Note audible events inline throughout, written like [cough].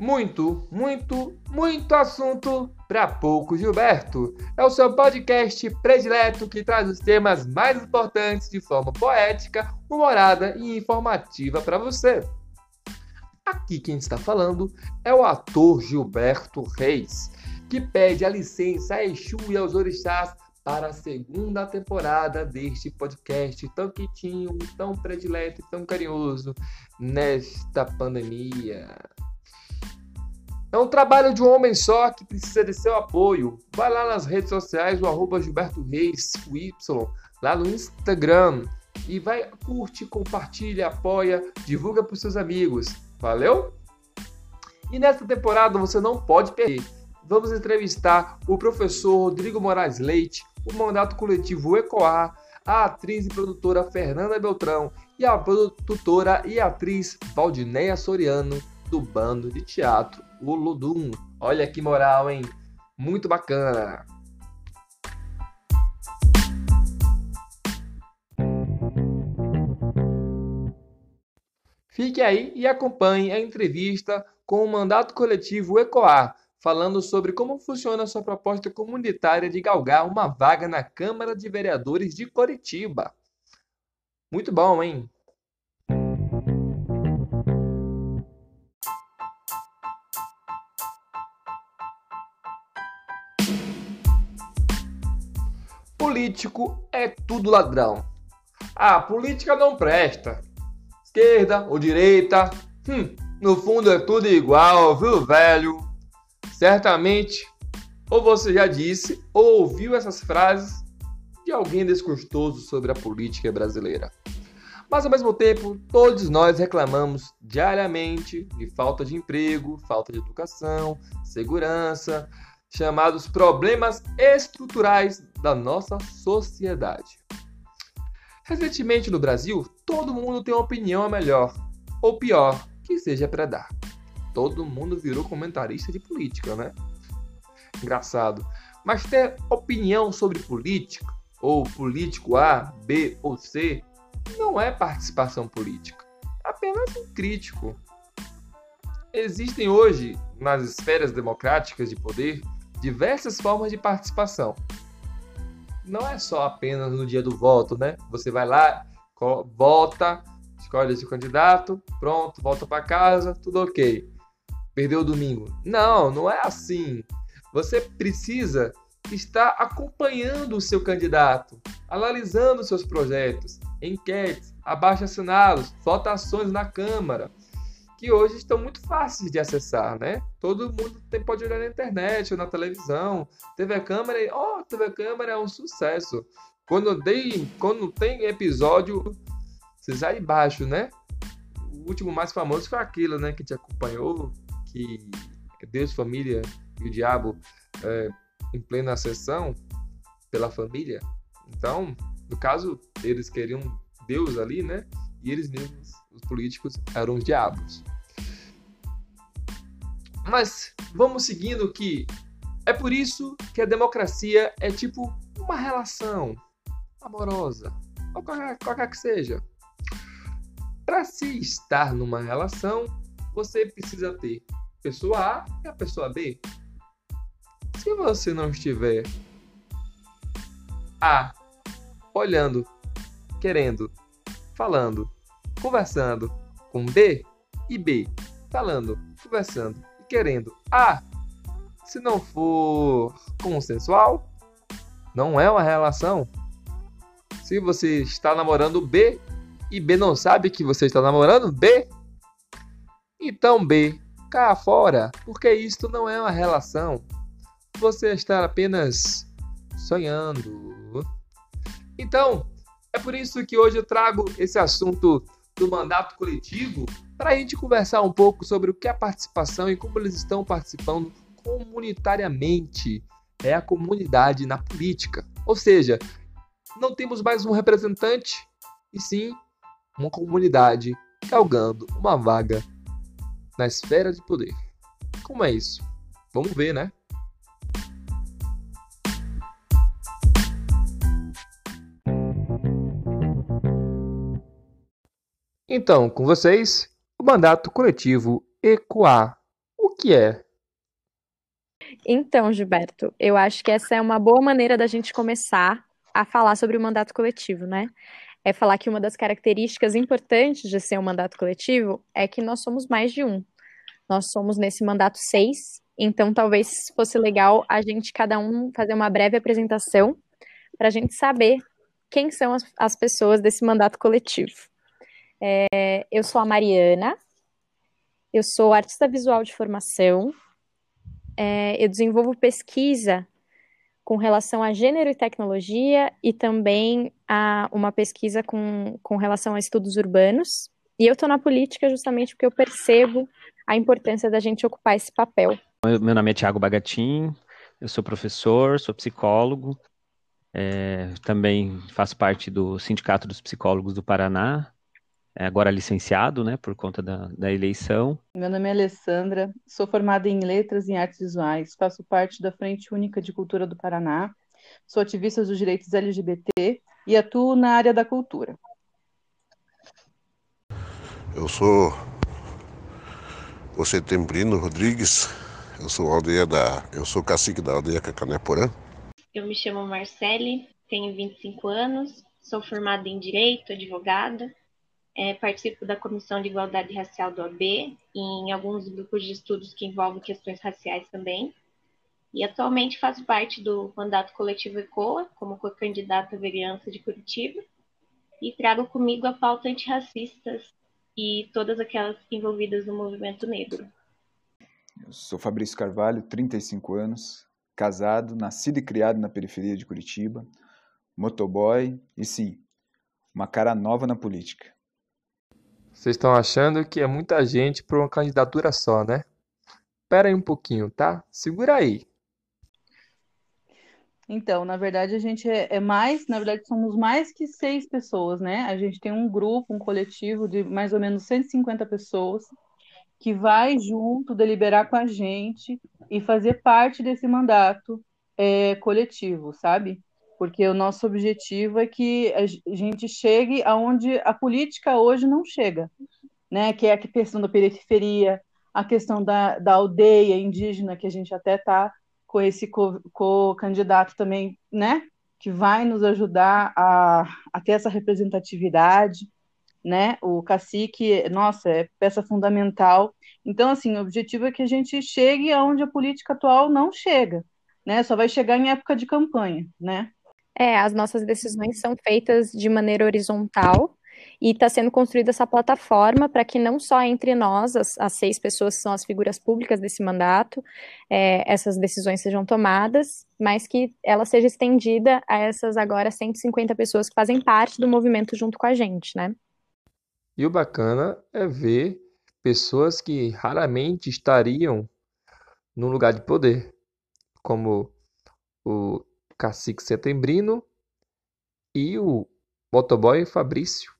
Muito, muito, muito assunto para pouco, Gilberto. É o seu podcast predileto que traz os temas mais importantes de forma poética, humorada e informativa para você. Aqui quem está falando é o ator Gilberto Reis, que pede a licença a Exu e aos orixás para a segunda temporada deste podcast tão quentinho, tão predileto e tão carinhoso nesta pandemia. É um trabalho de um homem só que precisa de seu apoio. Vai lá nas redes sociais, o arroba Gilberto Reis, o Y, lá no Instagram. E vai, curte, compartilha, apoia, divulga para os seus amigos. Valeu? E nesta temporada você não pode perder. Vamos entrevistar o professor Rodrigo Moraes Leite, o mandato coletivo ECOAR, a atriz e produtora Fernanda Beltrão e a produtora e atriz Valdineia Soriano do bando de teatro o Ludum. Olha que moral, hein? Muito bacana. Fique aí e acompanhe a entrevista com o mandato coletivo ECOAR, falando sobre como funciona sua proposta comunitária de galgar uma vaga na Câmara de Vereadores de Coritiba. Muito bom, hein? Político é tudo ladrão. A política não presta. Esquerda ou direita, hum, no fundo é tudo igual, viu, velho? Certamente, ou você já disse ou ouviu essas frases de alguém desgostoso sobre a política brasileira. Mas ao mesmo tempo, todos nós reclamamos diariamente de falta de emprego, falta de educação, segurança, chamados problemas estruturais da nossa sociedade. Recentemente no Brasil, todo mundo tem uma opinião melhor ou pior que seja para dar. Todo mundo virou comentarista de política, né? Engraçado. Mas ter opinião sobre política, ou político A, B ou C, não é participação política. É apenas um crítico. Existem hoje, nas esferas democráticas de poder, diversas formas de participação. Não é só apenas no dia do voto, né? Você vai lá, vota, escolhe seu candidato, pronto, volta para casa, tudo ok. Perdeu o domingo. Não, não é assim. Você precisa estar acompanhando o seu candidato, analisando seus projetos, enquetes, abaixo-assinados, votações na Câmara que hoje estão muito fáceis de acessar, né? Todo mundo tem, pode olhar na internet ou na televisão. TV Câmara, ó, oh, TV Câmara é um sucesso. Quando tem, quando tem episódio, vocês aí embaixo, né? O último mais famoso foi aquilo, né? Que te acompanhou, que Deus, família e o diabo é, em plena sessão pela família. Então, no caso, eles queriam Deus ali, né? E eles mesmos, os políticos, eram os diabos. Mas vamos seguindo que é por isso que a democracia é tipo uma relação amorosa, ou qualquer, qualquer que seja. Para se estar numa relação, você precisa ter pessoa A e a pessoa B. Se você não estiver A olhando, querendo, falando, conversando com B e B falando, conversando querendo A, se não for consensual, não é uma relação. Se você está namorando B e B não sabe que você está namorando B, então B, cá fora, porque isto não é uma relação. Você está apenas sonhando. Então, é por isso que hoje eu trago esse assunto do mandato coletivo para a gente conversar um pouco sobre o que é participação e como eles estão participando comunitariamente. É a comunidade na política. Ou seja, não temos mais um representante, e sim uma comunidade galgando uma vaga na esfera de poder. Como é isso? Vamos ver, né? Então, com vocês, o mandato coletivo ECOA. O que é? Então, Gilberto, eu acho que essa é uma boa maneira da gente começar a falar sobre o mandato coletivo, né? É falar que uma das características importantes de ser um mandato coletivo é que nós somos mais de um. Nós somos nesse mandato seis, então talvez fosse legal a gente, cada um, fazer uma breve apresentação para a gente saber quem são as, as pessoas desse mandato coletivo. É, eu sou a Mariana, eu sou artista visual de formação, é, eu desenvolvo pesquisa com relação a gênero e tecnologia e também a uma pesquisa com, com relação a estudos urbanos. E eu estou na política justamente porque eu percebo a importância da gente ocupar esse papel. Meu nome é Tiago Bagatin, eu sou professor, sou psicólogo, é, também faço parte do Sindicato dos Psicólogos do Paraná agora licenciado, né, por conta da, da eleição. Meu nome é Alessandra, sou formada em Letras e Artes Visuais, faço parte da Frente Única de Cultura do Paraná, sou ativista dos direitos LGBT e atuo na área da cultura. Eu sou o Setembrino Rodrigues, eu sou aldeia da, eu sou cacique da aldeia Cacanéporã. Eu me chamo Marcele, tenho 25 anos, sou formada em Direito, advogada, é, participo da Comissão de Igualdade Racial do AB, em alguns grupos de estudos que envolvem questões raciais também. E atualmente faço parte do mandato coletivo ECOA, como co-candidata à vereança de Curitiba, e trago comigo a pauta antirracistas e todas aquelas envolvidas no movimento negro. Eu sou Fabrício Carvalho, 35 anos, casado, nascido e criado na periferia de Curitiba, motoboy e sim, uma cara nova na política. Vocês estão achando que é muita gente para uma candidatura só, né? Espera aí um pouquinho, tá? Segura aí. Então, na verdade, a gente é, é, mais, na verdade, somos mais que seis pessoas, né? A gente tem um grupo, um coletivo de mais ou menos 150 pessoas que vai junto deliberar com a gente e fazer parte desse mandato é, coletivo, sabe? Porque o nosso objetivo é que a gente chegue aonde a política hoje não chega, né? Que é a questão da periferia, a questão da, da aldeia indígena, que a gente até está com esse co-candidato co também, né? Que vai nos ajudar a, a ter essa representatividade, né? O cacique, nossa, é peça fundamental. Então, assim, o objetivo é que a gente chegue aonde a política atual não chega, né? Só vai chegar em época de campanha, né? É, as nossas decisões são feitas de maneira horizontal e está sendo construída essa plataforma para que não só entre nós, as, as, seis pessoas que são as figuras públicas desse mandato, é, essas decisões sejam tomadas, mas que ela seja estendida a essas agora 150 pessoas que fazem parte do movimento junto com a gente, né? E o bacana é ver pessoas que raramente estariam no lugar de poder, como o Cacique Setembrino e o motoboy Fabrício.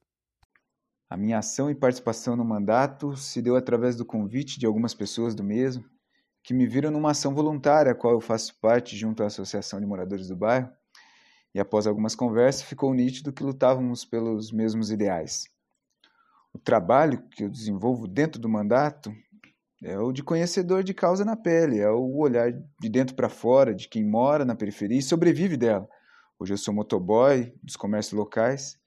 A minha ação e participação no mandato se deu através do convite de algumas pessoas do mesmo, que me viram numa ação voluntária, a qual eu faço parte junto à Associação de Moradores do Bairro, e após algumas conversas ficou nítido que lutávamos pelos mesmos ideais. O trabalho que eu desenvolvo dentro do mandato é o de conhecedor de causa na pele, é o olhar de dentro para fora, de quem mora na periferia e sobrevive dela. Hoje eu sou motoboy dos comércios locais,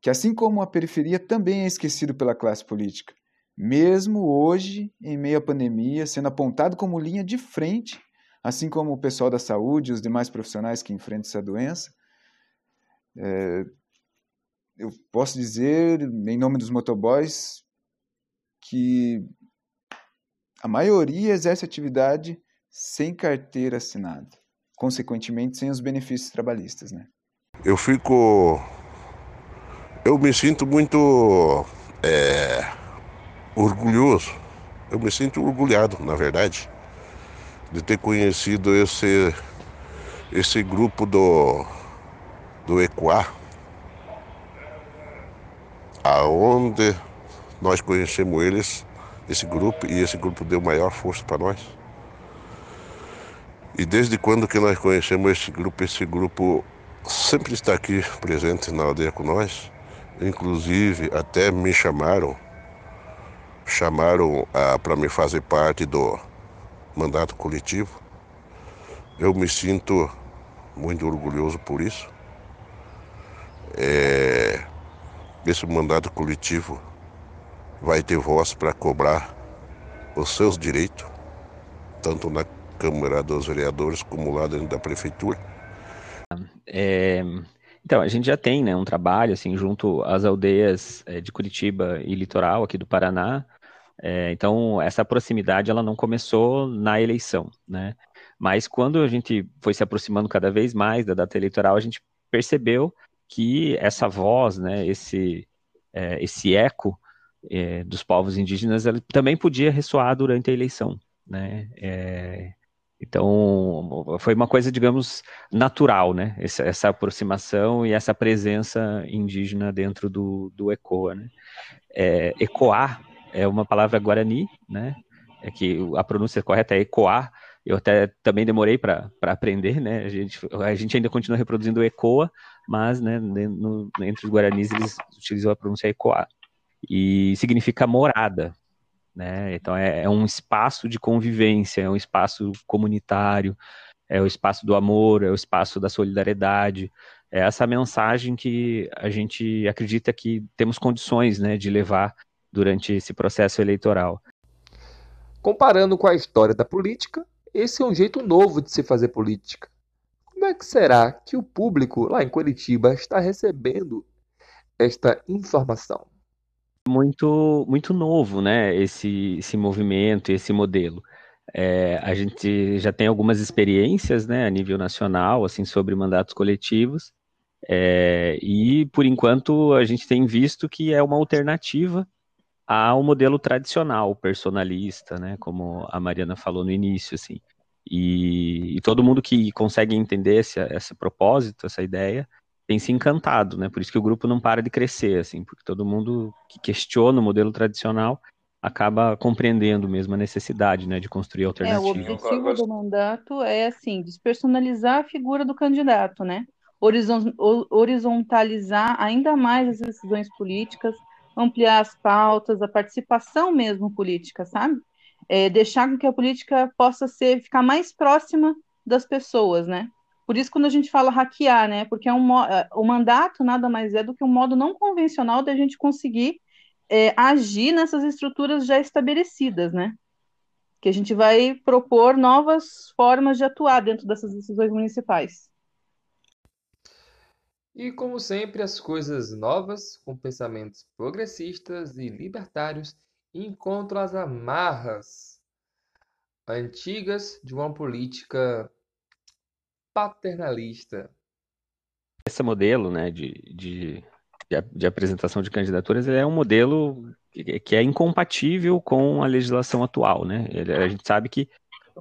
que assim como a periferia também é esquecido pela classe política, mesmo hoje, em meio à pandemia, sendo apontado como linha de frente, assim como o pessoal da saúde e os demais profissionais que enfrentam essa doença. É, eu posso dizer, em nome dos motoboys, que a maioria exerce atividade sem carteira assinada, consequentemente sem os benefícios trabalhistas, né? Eu fico, eu me sinto muito é, orgulhoso, eu me sinto orgulhado, na verdade, de ter conhecido esse esse grupo do do Equá, aonde nós conhecemos eles esse grupo e esse grupo deu maior força para nós. E desde quando que nós conhecemos esse grupo, esse grupo sempre está aqui presente na aldeia com nós. Inclusive até me chamaram chamaram ah, para me fazer parte do mandato coletivo. Eu me sinto muito orgulhoso por isso. É, esse mandato coletivo vai ter voz para cobrar os seus direitos, tanto na Câmara dos Vereadores como lá dentro da Prefeitura. É, então, a gente já tem né, um trabalho assim, junto às aldeias é, de Curitiba e litoral aqui do Paraná. É, então, essa proximidade ela não começou na eleição, né? Mas quando a gente foi se aproximando cada vez mais da data eleitoral, a gente percebeu que essa voz, né, esse, é, esse eco é, dos povos indígenas, também podia ressoar durante a eleição, né? É, então, foi uma coisa, digamos, natural, né? Essa, essa, aproximação e essa presença indígena dentro do, do ECOA, né? É, ecoar é uma palavra guarani, né? É que a pronúncia correta é ecoar. Eu até também demorei para aprender, né? A gente, a gente ainda continua reproduzindo ecoa, mas, né, no, entre os guaranis eles utilizam a pronúncia ecoar. E significa morada, né? Então é, é, um espaço de convivência, é um espaço comunitário, é o espaço do amor, é o espaço da solidariedade. É essa mensagem que a gente acredita que temos condições, né, de levar durante esse processo eleitoral. Comparando com a história da política, esse é um jeito novo de se fazer política. Como é que será que o público lá em Curitiba está recebendo esta informação? Muito muito novo, né? Esse, esse movimento, esse modelo. É, a gente já tem algumas experiências, né, a nível nacional, assim, sobre mandatos coletivos. É, e por enquanto a gente tem visto que é uma alternativa ao modelo tradicional, personalista, né, como a Mariana falou no início, assim. E, e todo mundo que consegue entender esse, esse propósito, essa ideia, tem se encantado, né? Por isso que o grupo não para de crescer, assim, porque todo mundo que questiona o modelo tradicional acaba compreendendo mesmo a necessidade, né, de construir alternativas. É, o objetivo do mandato é assim, despersonalizar a figura do candidato, né? horizontalizar ainda mais as decisões políticas, ampliar as pautas, a participação mesmo política, sabe? É, deixar com que a política possa ser ficar mais próxima das pessoas, né? Por isso, quando a gente fala hackear, né? Porque é um, é, o mandato nada mais é do que um modo não convencional da gente conseguir é, agir nessas estruturas já estabelecidas, né? Que a gente vai propor novas formas de atuar dentro dessas decisões municipais. E como sempre, as coisas novas, com pensamentos progressistas e libertários, encontram as amarras antigas de uma política paternalista. Esse modelo né, de, de, de, apresentação de candidaturas é um modelo que é incompatível com a legislação atual. Né? A gente sabe que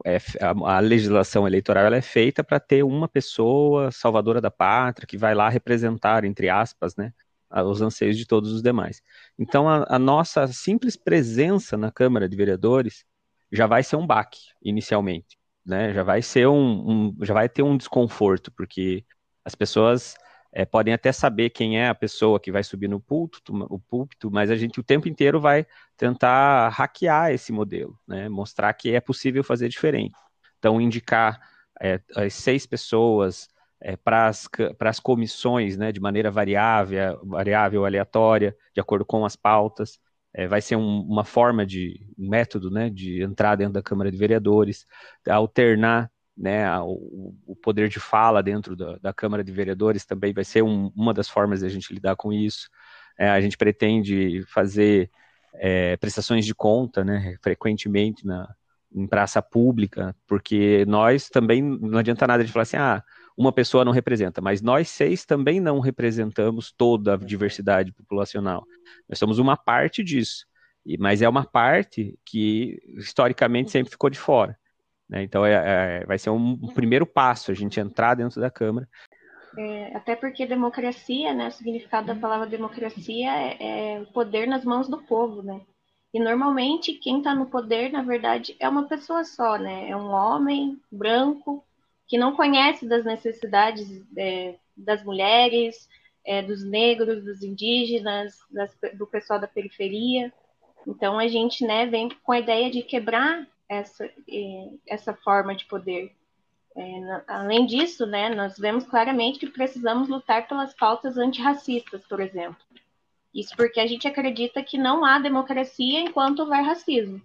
é, a, a, legislação eleitoral é feita para ter uma pessoa salvadora da pátria que vai lá representar, entre aspas, né, os anseios de todos os demais. Então, a, a nossa simples presença na Câmara de Vereadores já vai ser um baque, inicialmente né? Já vai ser um, um já vai ter um desconforto, porque as pessoas é, podem até saber quem é a pessoa que vai subir no púlpito, o púlpito, mas a gente o tempo inteiro vai tentar hackear esse modelo, né? Mostrar que é possível fazer diferente. Então, indicar é, as seis pessoas é, para as comissões, né, de maneira variável, variável, aleatória, de acordo com as pautas é, vai ser um, uma forma de um método né, de entrar dentro da Câmara de Vereadores, alternar né, o, o poder de fala dentro da, da, Câmara de Vereadores também vai ser um, uma das formas de a gente lidar com isso. É, a gente pretende fazer é, prestações de conta né, frequentemente na, em praça pública, porque nós também não adianta nada de falar assim, ah, uma pessoa não representa, mas nós seis também não representamos toda a diversidade populacional. Nós somos uma parte disso, mas é uma parte que historicamente sempre ficou de fora. Né? Então é, é, vai ser um, um, primeiro passo a gente entrar dentro da Câmara. É, até porque democracia, né, o significado da palavra democracia é, é o poder nas mãos do povo, né? E normalmente quem está no poder, na verdade, é uma pessoa só, né? É um homem branco que não conhece das necessidades é, das mulheres, é, dos negros, dos indígenas, das, do pessoal da periferia. Então a gente né, vem com a ideia de quebrar essa, essa forma de poder. É, além disso, né, nós vemos claramente que precisamos lutar pelas pautas antirracistas, por exemplo. Isso porque a gente acredita que não há democracia enquanto houver racismo.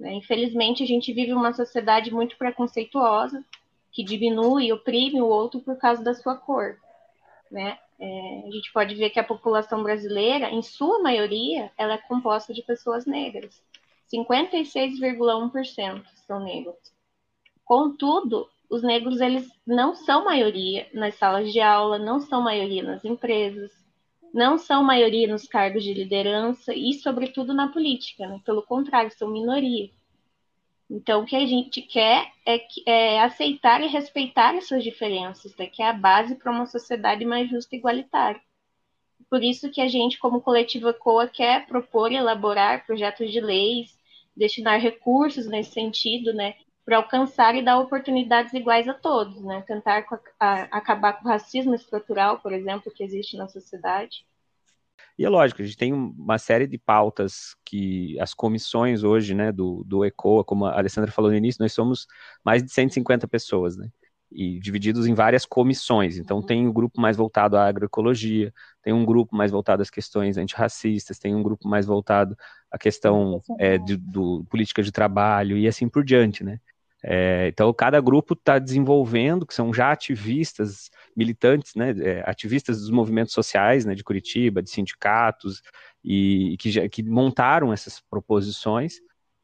Né? Infelizmente, a gente vive uma sociedade muito preconceituosa, que diminui oprime o outro por causa da sua cor. Né? É, a gente pode ver que a população brasileira, em sua maioria, ela é composta de pessoas negras. 56,1% são negros. Contudo, os negros eles não são maioria nas salas de aula, não são maioria nas empresas, não são maioria nos cargos de liderança e, sobretudo, na política. Né? Pelo contrário, são minoria. Então, o que a gente quer é, é aceitar e respeitar essas diferenças, né? que é a base para uma sociedade mais justa e igualitária. Por isso que a gente, como coletivo ECOA, quer propor e elaborar projetos de leis, destinar recursos nesse sentido, né, para alcançar e dar oportunidades iguais a todos, né? Tentar a, acabar com o racismo estrutural, por exemplo, que existe na sociedade. E é lógico, a gente tem uma série de pautas que as comissões hoje, né, do, do ECOA, como a Alessandra falou no início, nós somos mais de 150 pessoas, né? E divididos em várias comissões. Então, tem um grupo mais voltado à agroecologia, tem um grupo mais voltado às questões antirracistas, tem um grupo mais voltado à questão é, de, do política de trabalho e assim por diante, né? É, então, cada grupo está desenvolvendo, que são já ativistas, militantes, né, é, ativistas dos movimentos sociais né, de Curitiba, de sindicatos, e, e que, já, que montaram essas proposições,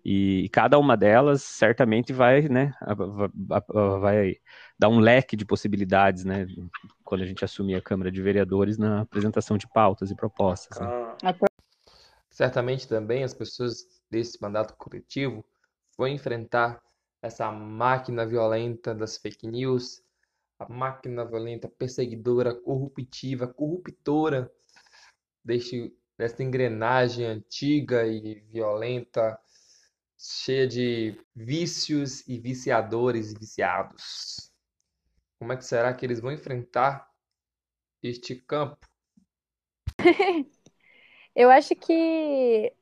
e, e, cada uma delas certamente vai, né, vai dar um leque de possibilidades, né, quando a gente assumir a Câmara de Vereadores na apresentação de pautas e propostas. Né. Ah. Certamente também as pessoas desse mandato coletivo vão enfrentar essa máquina violenta das fake news, a máquina violenta perseguidora, corruptiva, corruptora deste, dessa engrenagem antiga e violenta, cheia de vícios e viciadores e viciados. Como é que será que eles vão enfrentar este campo? [laughs] Eu acho que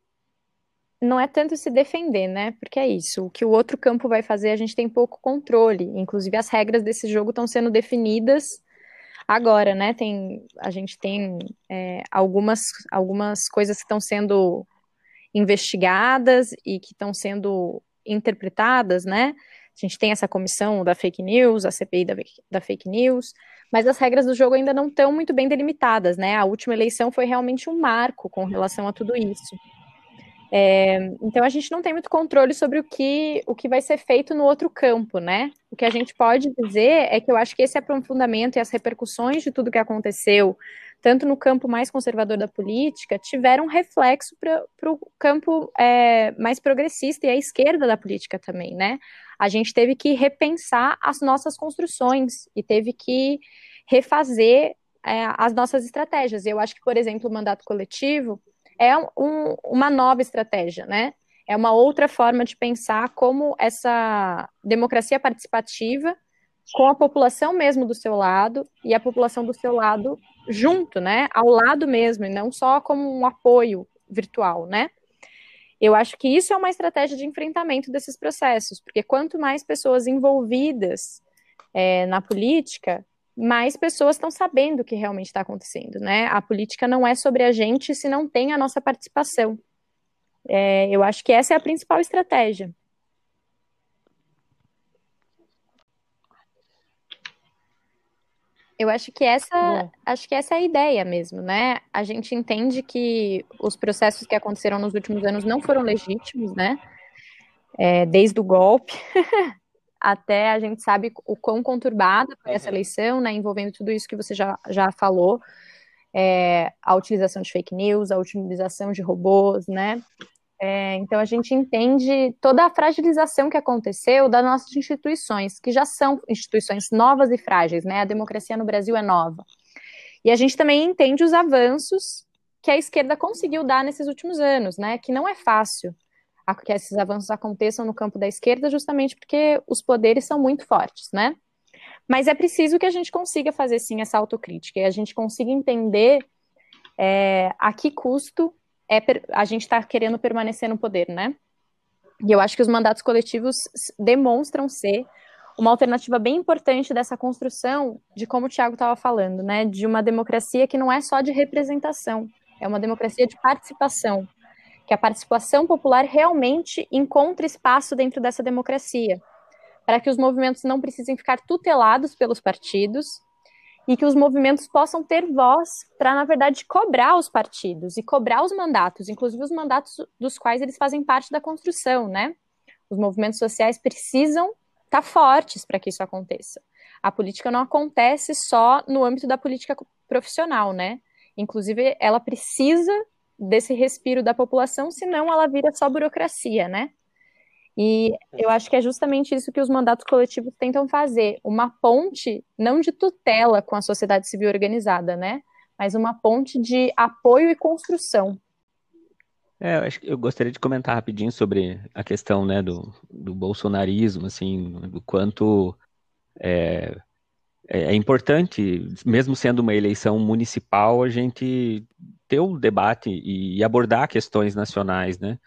não é tanto se defender, né? Porque é isso. O que o outro campo vai fazer, a gente tem pouco controle. Inclusive, as regras desse jogo estão sendo definidas agora, né? Tem, a gente tem é, algumas, algumas coisas que estão sendo investigadas e que estão sendo interpretadas, né? A gente tem essa comissão da fake news, a CPI da, da fake news, mas as regras do jogo ainda não estão muito bem delimitadas, né? A última eleição foi realmente um marco com relação a tudo isso. É, então a gente não tem muito controle sobre o que, o que vai ser feito no outro campo, né? O que a gente pode dizer é que eu acho que esse aprofundamento e as repercussões de tudo que aconteceu, tanto no campo mais conservador da política, tiveram reflexo para o campo é, mais progressista e a esquerda da política também, né? A gente teve que repensar as nossas construções e teve que refazer é, as nossas estratégias. Eu acho que, por exemplo, o mandato coletivo é um, uma nova estratégia, né? É uma outra forma de pensar como essa democracia participativa, com a população mesmo do seu lado e a população do seu lado junto, né? Ao lado mesmo, e não só como um apoio virtual, né? Eu acho que isso é uma estratégia de enfrentamento desses processos, porque quanto mais pessoas envolvidas é, na política, mais pessoas estão sabendo o que realmente está acontecendo, né? A política não é sobre a gente se não tem a nossa participação. É, eu acho que essa é a principal estratégia. Eu acho que essa, acho que essa é a ideia mesmo, né? A gente entende que os processos que aconteceram nos últimos anos não foram legítimos, né? É, desde o golpe, [laughs] até a gente sabe o quão conturbada foi essa eleição, né, envolvendo tudo isso que você já, já falou, é, a utilização de fake news, a utilização de robôs, né, é, então a gente entende toda a fragilização que aconteceu das nossas instituições, que já são instituições novas e frágeis, né, a democracia no Brasil é nova, e a gente também entende os avanços que a esquerda conseguiu dar nesses últimos anos, né, que não é fácil, que esses avanços aconteçam no campo da esquerda, justamente porque os poderes são muito fortes, né? Mas é preciso que a gente consiga fazer sim essa autocrítica e a gente consiga entender é, a que custo é a gente está querendo permanecer no poder, né? E eu acho que os mandatos coletivos demonstram ser uma alternativa bem importante dessa construção de como o Tiago estava falando, né? De uma democracia que não é só de representação, é uma democracia de participação, que a participação popular realmente encontre espaço dentro dessa democracia, para que os movimentos não precisem ficar tutelados pelos partidos e que os movimentos possam ter voz para, na verdade, cobrar os partidos e cobrar os mandatos, inclusive os mandatos dos quais eles fazem parte da construção, né? Os movimentos sociais precisam estar tá fortes para que isso aconteça. A política não acontece só no âmbito da política profissional, né? Inclusive, ela precisa desse respiro da população, senão ela vira só burocracia, né? E eu acho que é justamente isso que os mandatos coletivos tentam fazer, uma ponte não de tutela com a sociedade civil organizada, né? Mas uma ponte de apoio e construção. É, eu, acho eu gostaria de comentar rapidinho sobre a questão né, do, do bolsonarismo, assim, do quanto é, é, é importante, mesmo sendo uma eleição municipal, a gente ter o um debate e abordar questões nacionais, né?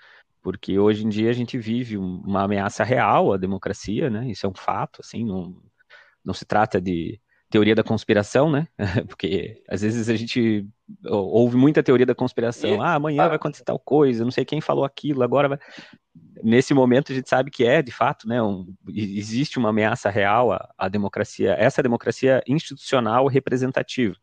porque hoje em dia a gente vive uma ameaça real à democracia, né? Isso é um fato, assim, não, não se trata de teoria da conspiração, né? [laughs] Porque às vezes a gente ouve muita teoria da conspiração. Ah, amanhã vai acontecer tal coisa, não sei quem falou aquilo, agora vai... Nesse momento a gente sabe que é, de fato, né? Um, existe uma ameaça real à, à democracia, essa democracia institucional representativa,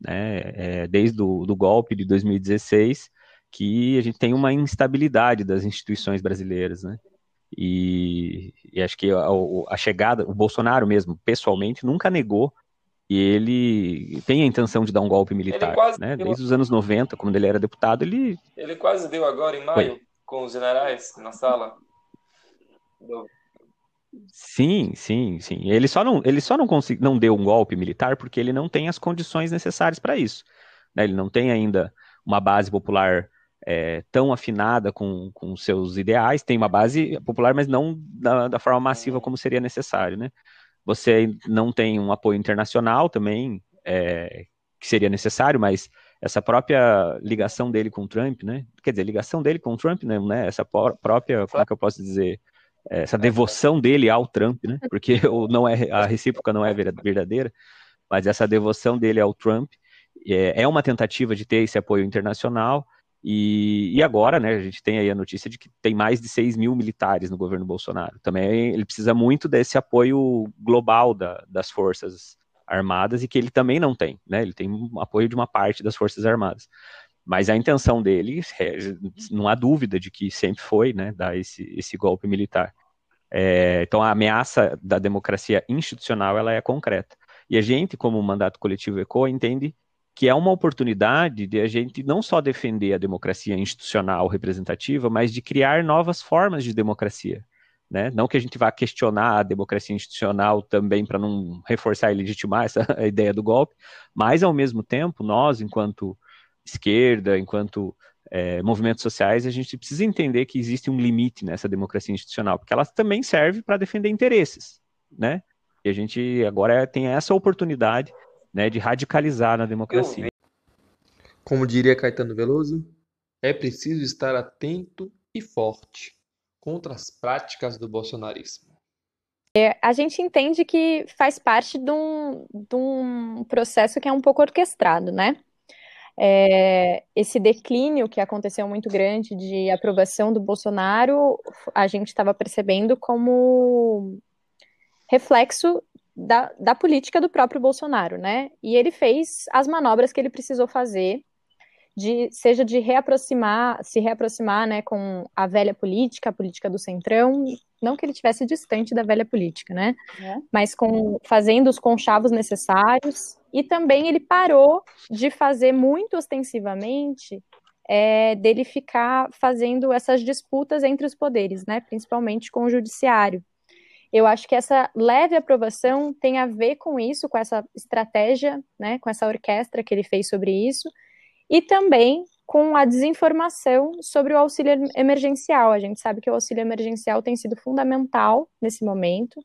né? É, desde o do golpe de 2016 que a gente tem uma instabilidade das instituições brasileiras, né? E, e acho que a, a, chegada, o Bolsonaro mesmo, pessoalmente, nunca negou que ele tem a intenção de dar um golpe militar, né? Deu... Desde os anos 90, quando ele era deputado, ele... Ele quase deu agora, em maio, Foi. Com os generais na sala. Do... Sim, sim, sim. Ele só não, ele só não, consegui, não deu um golpe militar porque ele não tem as condições necessárias para isso. Né? Ele não tem ainda uma base popular é, tão afinada com, com seus ideais, tem uma base popular, mas não da, da, forma massiva como seria necessário, né? Você não tem um apoio internacional também, é, que seria necessário, mas essa própria ligação dele com o Trump, né? Quer dizer, ligação dele com o Trump, né? Essa própria, como é que eu posso dizer? Essa devoção dele ao Trump, né? Porque [laughs] não é, a recíproca não é verdadeira, mas essa devoção dele ao Trump é, é uma tentativa de ter esse apoio internacional, e, e, agora, né, a gente tem aí a notícia de que tem mais de 6 mil militares no governo Bolsonaro. Também ele precisa muito desse apoio global da, das forças armadas e que ele também não tem, né? Ele tem apoio de uma parte das forças armadas. Mas a intenção dele, é, não há dúvida de que sempre foi, né, dar esse, esse golpe militar. É, então a ameaça da democracia institucional ela é concreta. E a gente, como mandato coletivo ECO, entende que é uma oportunidade de a gente não só defender a democracia institucional representativa, mas de criar novas formas de democracia. Né? Não que a gente vá questionar a democracia institucional também para não reforçar e legitimar essa [laughs] ideia do golpe, mas ao mesmo tempo, nós, enquanto esquerda, enquanto é, movimentos sociais, a gente precisa entender que existe um limite nessa democracia institucional, porque ela também serve para defender interesses, né? E a gente agora tem essa oportunidade né, de radicalizar na democracia. Como diria Caetano Veloso, é preciso estar atento e forte contra as práticas do bolsonarismo. É, a gente entende que faz parte de um, de um processo que é um pouco orquestrado, né? É, esse declínio que aconteceu muito grande de aprovação do Bolsonaro, a gente estava percebendo como reflexo da, da política do próprio Bolsonaro, né? E ele fez as manobras que ele precisou fazer, de, seja de reaproximar, se reaproximar, né, com a velha política, a política do centrão, não que ele tivesse distante da velha política, né? É. Mas com fazendo os conchavos necessários e também ele parou de fazer muito ostensivamente é, dele ficar fazendo essas disputas entre os poderes, né? Principalmente com o judiciário. Eu acho que essa leve aprovação tem a ver com isso, com essa estratégia, né, com essa orquestra que ele fez sobre isso, e também com a desinformação sobre o auxílio emergencial. A gente sabe que o auxílio emergencial tem sido fundamental nesse momento,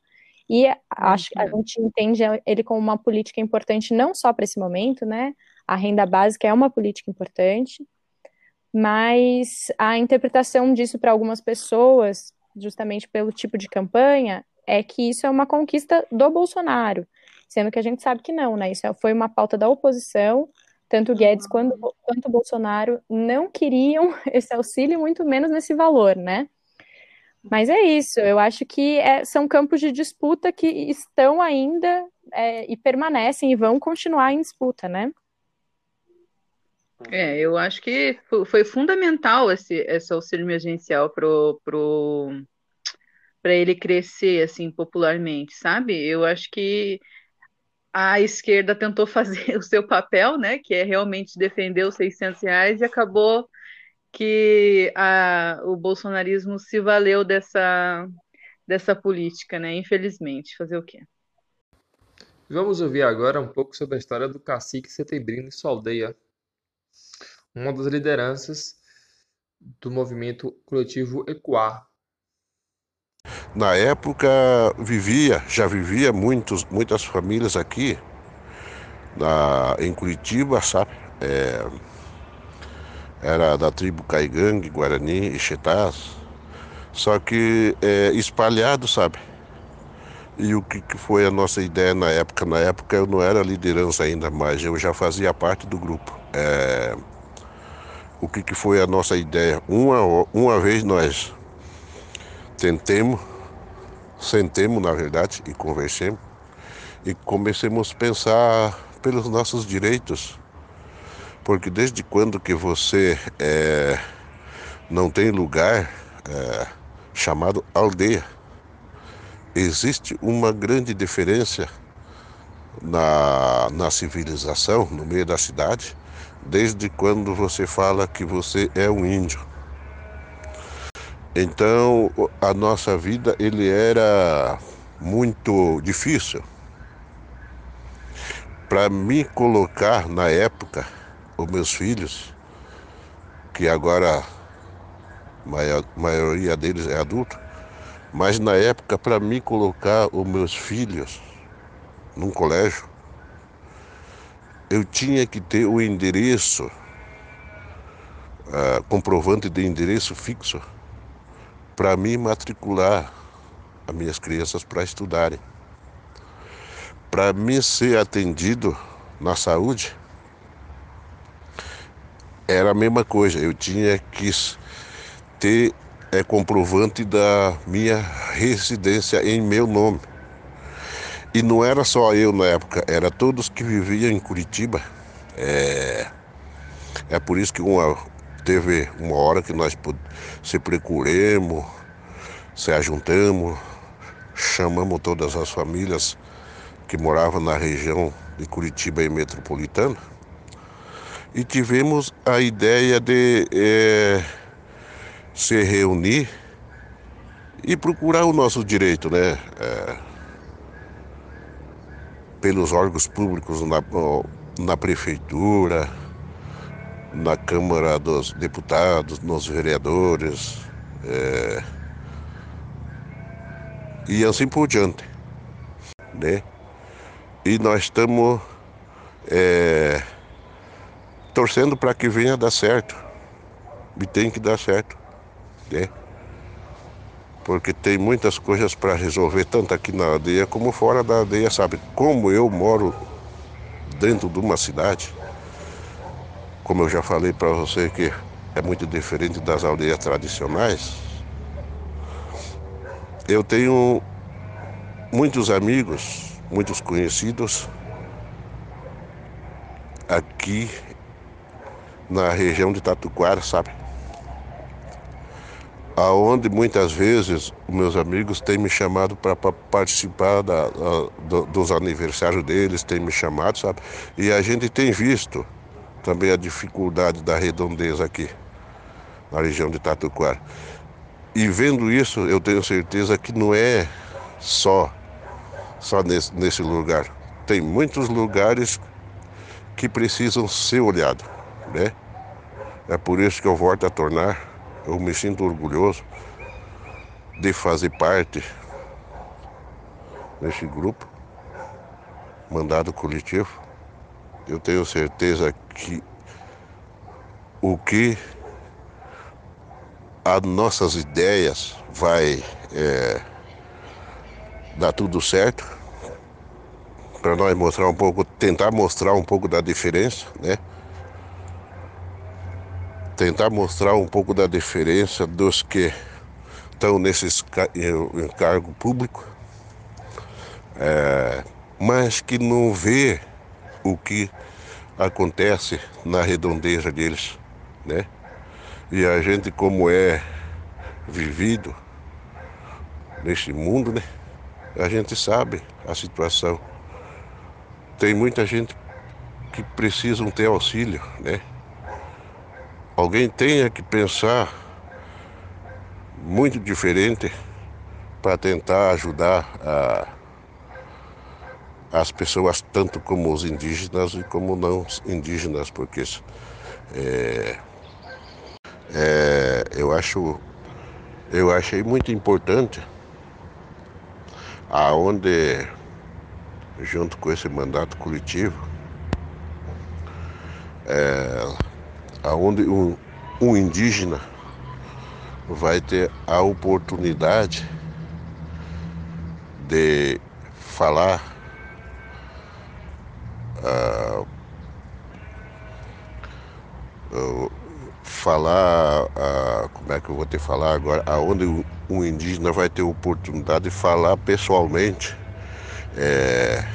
e acho que a uhum. gente entende ele como uma política importante não só para esse momento, né? A renda básica é uma política importante, mas a interpretação disso para algumas pessoas, justamente pelo tipo de campanha, é que isso é uma conquista do Bolsonaro, sendo que a gente sabe que não, né? Isso foi uma pauta da oposição, tanto o Guedes quanto, quanto o Bolsonaro não queriam [laughs] esse auxílio, muito menos nesse valor, né? Mas é isso, eu acho que é, são campos de disputa que estão ainda é, e permanecem e vão continuar em disputa, né? É, eu acho que foi fundamental esse, esse auxílio emergencial pro, pro, para ele crescer assim popularmente, sabe? Eu acho que a esquerda tentou fazer [laughs] o seu papel, né, que é realmente defender os 600 reais e acabou que a, o bolsonarismo se valeu dessa, dessa política, né? Infelizmente, fazer o quê? Vamos ouvir agora um pouco sobre a história do cacique setembrino e sua aldeia, uma das lideranças do movimento coletivo Ecoar. Na época vivia, já vivia muitos, muitas famílias aqui na, em Curitiba, sabe? É, era da tribo Caigangue, Guarani e Chetás, só que é, espalhado, sabe? E o que, que foi a nossa ideia na época? Na época eu não era liderança ainda, mas eu já fazia parte do grupo. É, o que, que foi a nossa ideia? Uma, uma vez nós tentemos, sentemos na verdade e conversemos e comecemos a pensar pelos nossos direitos porque desde quando que você é, não tem lugar é, chamado aldeia, existe uma grande diferença na, na civilização, no meio da cidade, desde quando você fala que você é um índio. Então, a nossa vida ele era muito difícil. Para me colocar na época, os meus filhos, que agora a maioria deles é adulto, mas na época para mim colocar os meus filhos num colégio, eu tinha que ter o endereço, uh, comprovante de endereço fixo, para me matricular as minhas crianças para estudarem. Para mim ser atendido na saúde, era a mesma coisa. Eu tinha que ter é, comprovante da minha residência em meu nome. E não era só eu na época, era todos que viviam em Curitiba. É, é por isso que uma, teve uma hora que nós se procuremos, se ajuntamos, chamamos todas as famílias que moravam na região de Curitiba e metropolitana e tivemos a ideia de é, se reunir e procurar o nosso direito, né? É, pelos órgãos públicos na, na prefeitura, na Câmara dos Deputados, nos vereadores, é, e assim por diante, né? E nós estamos é, torcendo para que venha dar certo. E tem que dar certo. Né? Porque tem muitas coisas para resolver, tanto aqui na aldeia como fora da aldeia, sabe? Como eu moro dentro de uma cidade, como eu já falei para você que é muito diferente das aldeias tradicionais, eu tenho muitos amigos, muitos conhecidos aqui na região de Tatuquara, sabe? Aonde muitas vezes meus amigos têm me chamado para participar da, do, dos aniversários deles, têm me chamado, sabe? E a gente tem visto também a dificuldade da redondeza aqui, na região de Tatuquara. E vendo isso, eu tenho certeza que não é só, só nesse, nesse lugar. Tem muitos lugares que precisam ser olhados né? É por isso que eu volto a tornar, eu me sinto orgulhoso de fazer parte desse grupo, mandado coletivo. Eu tenho certeza que o que as nossas ideias vai é, dar tudo certo para nós mostrar um pouco, tentar mostrar um pouco da diferença, né? Tentar mostrar um pouco da diferença dos que estão nesses em cargo público, é, mas que não vê o que acontece na redondeza deles, né? E a gente como é vivido neste mundo, né? A gente sabe a situação. Tem muita gente que precisam ter auxílio, né? Alguém tenha que pensar muito diferente para tentar ajudar a, as pessoas, tanto como os indígenas e como não indígenas, porque é, é, eu acho eu achei muito importante aonde junto com esse mandato coletivo é, aonde um, um indígena vai ter a oportunidade de falar uh, falar uh, como é que eu vou que falar agora aonde um indígena vai ter oportunidade de falar pessoalmente é,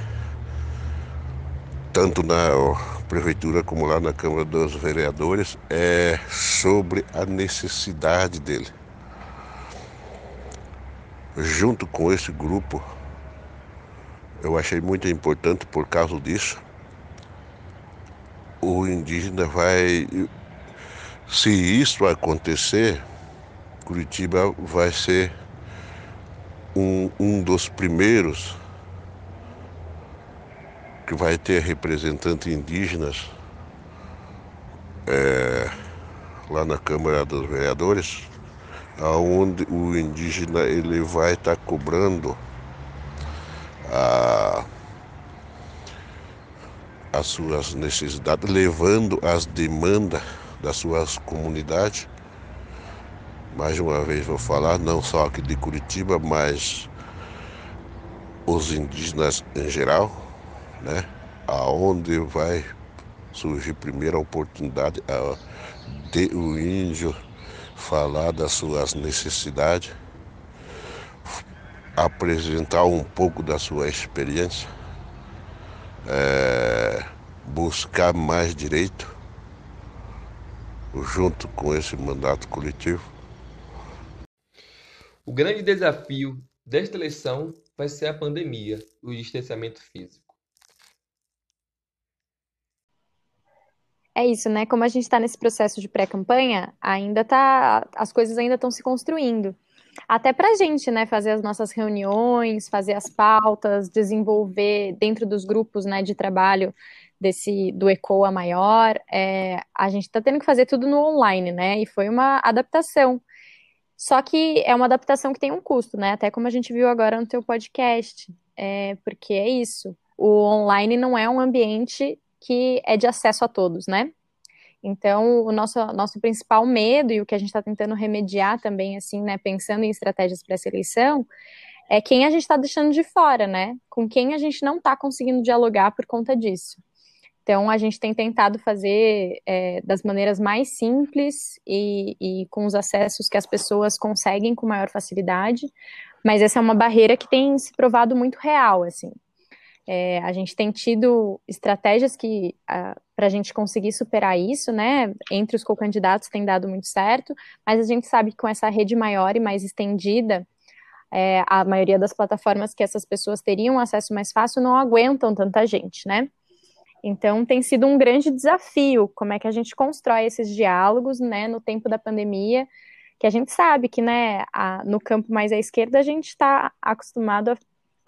tanto na prefeitura como lá na Câmara dos Vereadores, é sobre a necessidade dele. Junto com esse grupo, eu achei muito importante por causa disso. O indígena vai. Se isso acontecer, Curitiba vai ser um, um dos primeiros que vai ter representantes indígenas é, lá na Câmara dos Vereadores, aonde o indígena ele vai estar tá cobrando a, as suas necessidades, levando as demandas das suas comunidades. Mais uma vez vou falar, não só aqui de Curitiba, mas os indígenas em geral né? Aonde vai surgir primeiro a oportunidade de o índio falar das suas necessidades, apresentar um pouco da sua experiência, é, buscar mais direito junto com esse mandato coletivo. O grande desafio desta eleição vai ser a pandemia, o distanciamento físico. É isso, né? Como a gente está nesse processo de pré-campanha, ainda tá, as coisas ainda estão se construindo. Até para a gente, né, fazer as nossas reuniões, fazer as pautas, desenvolver dentro dos grupos, né, de trabalho desse do ECOA maior, é, a gente está tendo que fazer tudo no online, né? E foi uma adaptação. Só que é uma adaptação que tem um custo, né? Até como a gente viu agora no teu podcast, é, porque é isso. O online não é um ambiente que é de acesso a todos, né? Então, o nosso, nosso principal medo e o que a gente está tentando remediar também, assim, né, pensando em estratégias para essa eleição, é quem a gente está deixando de fora, né? Com quem a gente não está conseguindo dialogar por conta disso. Então, a gente tem tentado fazer é, das maneiras mais simples e, e com os acessos que as pessoas conseguem com maior facilidade, mas essa é uma barreira que tem se provado muito real, assim. É, a gente tem tido estratégias que para a gente conseguir superar isso, né? Entre os co-candidatos tem dado muito certo, mas a gente sabe que com essa rede maior e mais estendida, é, a maioria das plataformas que essas pessoas teriam acesso mais fácil não aguentam tanta gente, né? Então tem sido um grande desafio como é que a gente constrói esses diálogos, né, no tempo da pandemia, que a gente sabe que, né, a, no campo mais à esquerda a gente está acostumado a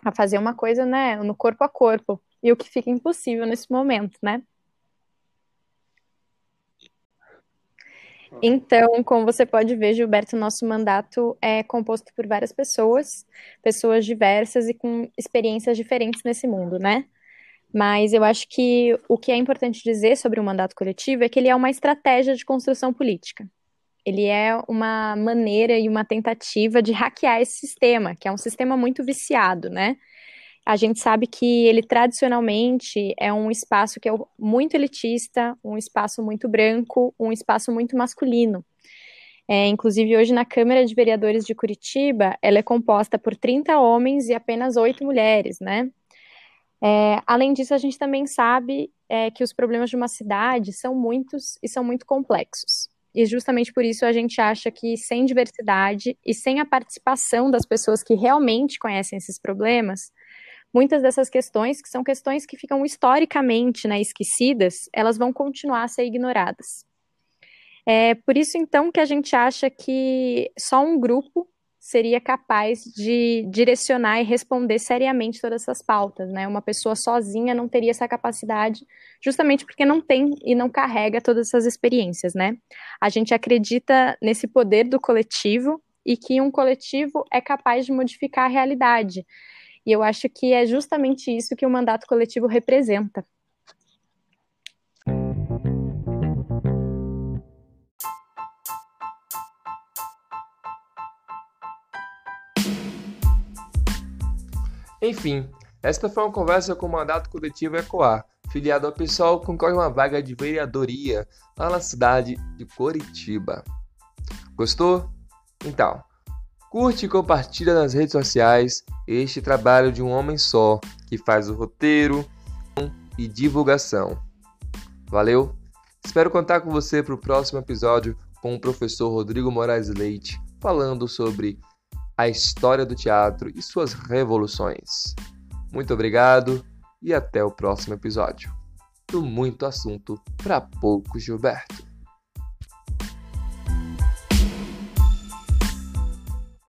a fazer uma coisa, né, no corpo a corpo, e o que fica impossível nesse momento, né? Então, como você pode ver, Gilberto, nosso mandato é composto por várias pessoas, pessoas diversas e com experiências diferentes nesse mundo, né? Mas eu acho que o que é importante dizer sobre o mandato coletivo é que ele é uma estratégia de construção política. ele é uma maneira e uma tentativa de hackear esse sistema, que é um sistema muito viciado, né? A gente sabe que ele tradicionalmente é um espaço que é muito elitista, um espaço muito branco, um espaço muito masculino. É, inclusive, hoje na Câmara de Vereadores de Curitiba, ela é composta por 30 homens e apenas 8 mulheres, né? É, além disso, a gente também sabe é, que os problemas de uma cidade são muitos e são muito complexos. E justamente por isso a gente acha que sem diversidade e sem a participação das pessoas que realmente conhecem esses problemas, muitas dessas questões, que são questões que ficam historicamente né, esquecidas, elas vão continuar a ser ignoradas. É por isso, então, que a gente acha que só um grupo seria capaz de direcionar e responder seriamente todas essas pautas, né? Uma pessoa sozinha não teria essa capacidade, justamente porque não tem e não carrega todas essas experiências, né? A gente acredita nesse poder do coletivo e que um coletivo é capaz de modificar a realidade. E eu acho que é justamente isso que o mandato coletivo representa. Enfim, esta foi uma conversa com o mandato coletivo Ecoar, filiado ao PSOL, concorre uma vaga de vereadoria lá na cidade de Curitiba. Gostou? Então, curte e compartilha nas redes sociais este trabalho de um homem só, que faz o roteiro e divulgação. Valeu? Espero contar com você para o próximo episódio com o professor Rodrigo Moraes Leite, falando sobre a história do teatro e suas revoluções. Muito obrigado e até o próximo episódio. Do muito assunto para pouco, Gilberto.